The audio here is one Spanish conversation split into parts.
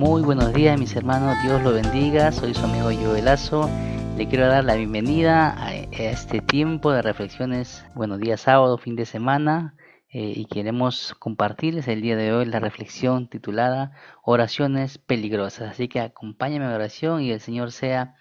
Muy buenos días mis hermanos, Dios lo bendiga, soy su amigo Joelazo. Le quiero dar la bienvenida a este tiempo de reflexiones, bueno, día sábado, fin de semana, eh, y queremos compartirles el día de hoy la reflexión titulada Oraciones peligrosas. Así que acompáñame a oración y el Señor sea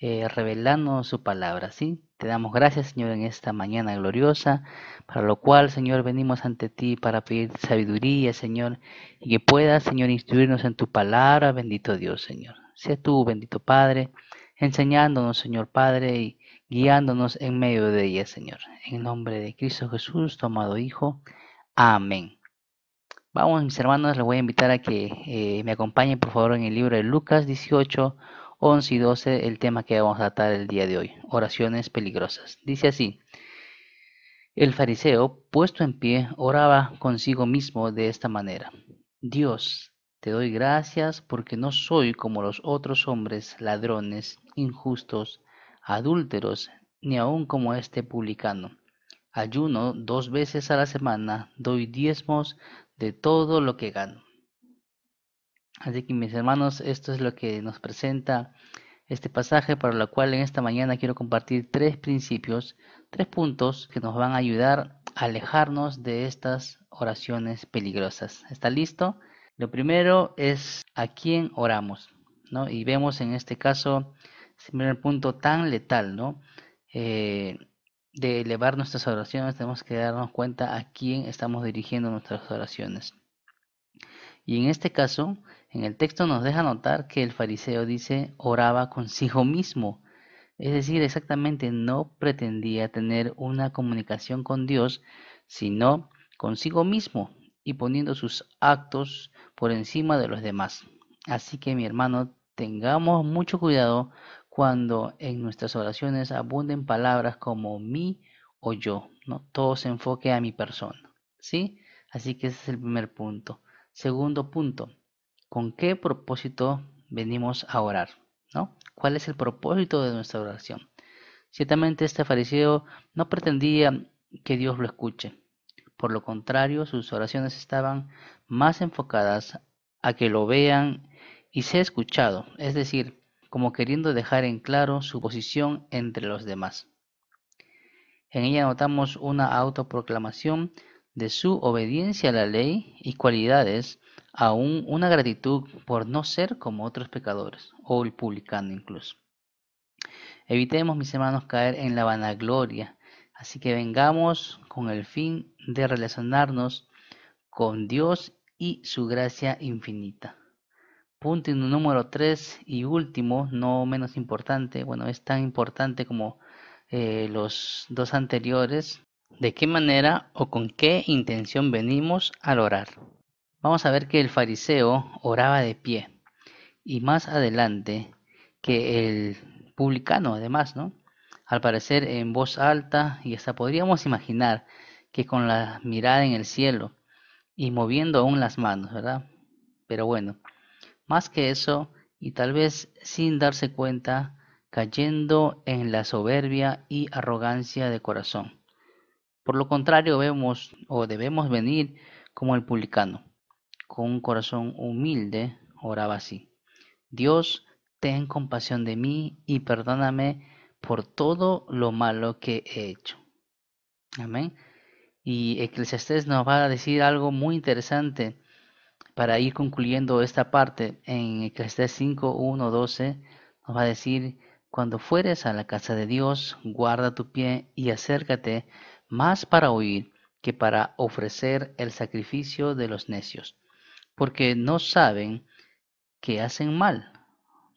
eh, revelando su palabra, ¿sí? Te damos gracias, Señor, en esta mañana gloriosa, para lo cual, Señor, venimos ante ti para pedir sabiduría, Señor, y que puedas, Señor, instruirnos en tu palabra, bendito Dios, Señor. Sea tú, bendito Padre, enseñándonos, Señor Padre, y guiándonos en medio de ella, Señor. En nombre de Cristo Jesús, tu amado Hijo. Amén. Vamos, mis hermanos, les voy a invitar a que eh, me acompañen, por favor, en el libro de Lucas 18, 11 y 12 el tema que vamos a tratar el día de hoy, oraciones peligrosas. Dice así, el fariseo, puesto en pie, oraba consigo mismo de esta manera, Dios, te doy gracias porque no soy como los otros hombres, ladrones, injustos, adúlteros, ni aun como este publicano. Ayuno dos veces a la semana, doy diezmos de todo lo que gano. Así que mis hermanos, esto es lo que nos presenta este pasaje, para lo cual en esta mañana quiero compartir tres principios, tres puntos que nos van a ayudar a alejarnos de estas oraciones peligrosas. ¿Está listo? Lo primero es a quién oramos, ¿no? Y vemos en este caso el primer punto tan letal, ¿no? Eh, de elevar nuestras oraciones tenemos que darnos cuenta a quién estamos dirigiendo nuestras oraciones. Y en este caso, en el texto nos deja notar que el fariseo dice oraba consigo mismo. Es decir, exactamente no pretendía tener una comunicación con Dios, sino consigo mismo y poniendo sus actos por encima de los demás. Así que mi hermano, tengamos mucho cuidado cuando en nuestras oraciones abunden palabras como mi o yo, ¿no? Todo se enfoque a mi persona, ¿sí? Así que ese es el primer punto. Segundo punto, ¿con qué propósito venimos a orar? ¿no? ¿Cuál es el propósito de nuestra oración? Ciertamente este fariseo no pretendía que Dios lo escuche. Por lo contrario, sus oraciones estaban más enfocadas a que lo vean y sea escuchado, es decir, como queriendo dejar en claro su posición entre los demás. En ella notamos una autoproclamación de su obediencia a la ley y cualidades, aún una gratitud por no ser como otros pecadores, o el publicano incluso. Evitemos, mis hermanos, caer en la vanagloria, así que vengamos con el fin de relacionarnos con Dios y su gracia infinita. Punto número tres y último, no menos importante, bueno, es tan importante como eh, los dos anteriores, de qué manera o con qué intención venimos al orar. Vamos a ver que el fariseo oraba de pie y más adelante que el publicano además, ¿no? Al parecer en voz alta y hasta podríamos imaginar que con la mirada en el cielo y moviendo aún las manos, ¿verdad? Pero bueno, más que eso y tal vez sin darse cuenta, cayendo en la soberbia y arrogancia de corazón. Por lo contrario, vemos o debemos venir como el publicano, con un corazón humilde, oraba así. Dios, ten compasión de mí y perdóname por todo lo malo que he hecho. Amén. Y Eclesiastés nos va a decir algo muy interesante para ir concluyendo esta parte. En Eclesiastés 5, 1, 12 nos va a decir, cuando fueres a la casa de Dios, guarda tu pie y acércate más para oír que para ofrecer el sacrificio de los necios, porque no saben que hacen mal.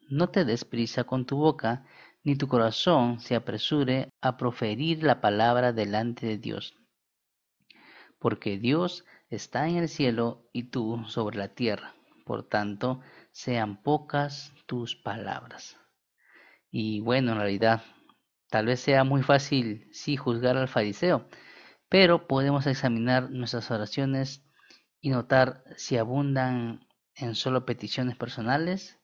No te des prisa con tu boca, ni tu corazón se apresure a proferir la palabra delante de Dios, porque Dios está en el cielo y tú sobre la tierra. Por tanto, sean pocas tus palabras. Y bueno, en realidad Tal vez sea muy fácil, sí, juzgar al fariseo, pero podemos examinar nuestras oraciones y notar si abundan en solo peticiones personales.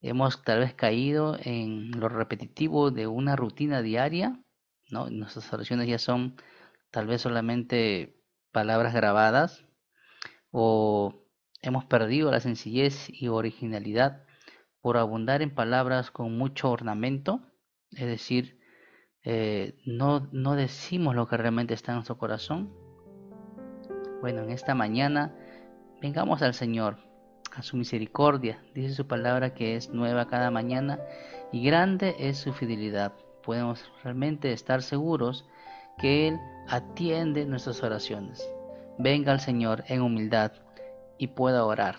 Hemos tal vez caído en lo repetitivo de una rutina diaria, ¿no? Nuestras oraciones ya son tal vez solamente palabras grabadas o Hemos perdido la sencillez y originalidad por abundar en palabras con mucho ornamento, es decir, eh, no, no decimos lo que realmente está en nuestro corazón. Bueno, en esta mañana vengamos al Señor, a su misericordia. Dice su palabra que es nueva cada mañana y grande es su fidelidad. Podemos realmente estar seguros que Él atiende nuestras oraciones. Venga al Señor en humildad y pueda orar.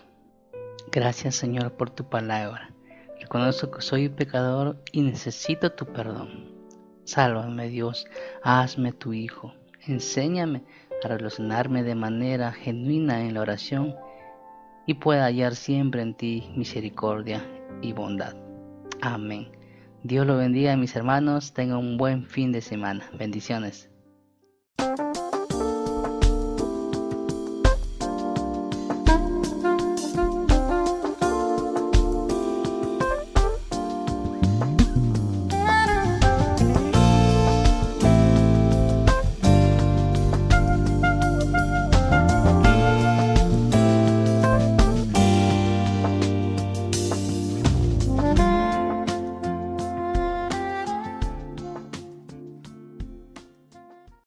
Gracias Señor por tu palabra. Reconozco que soy pecador y necesito tu perdón. Sálvame Dios, hazme tu Hijo. Enséñame a relacionarme de manera genuina en la oración y pueda hallar siempre en ti misericordia y bondad. Amén. Dios lo bendiga mis hermanos, tengan un buen fin de semana. Bendiciones.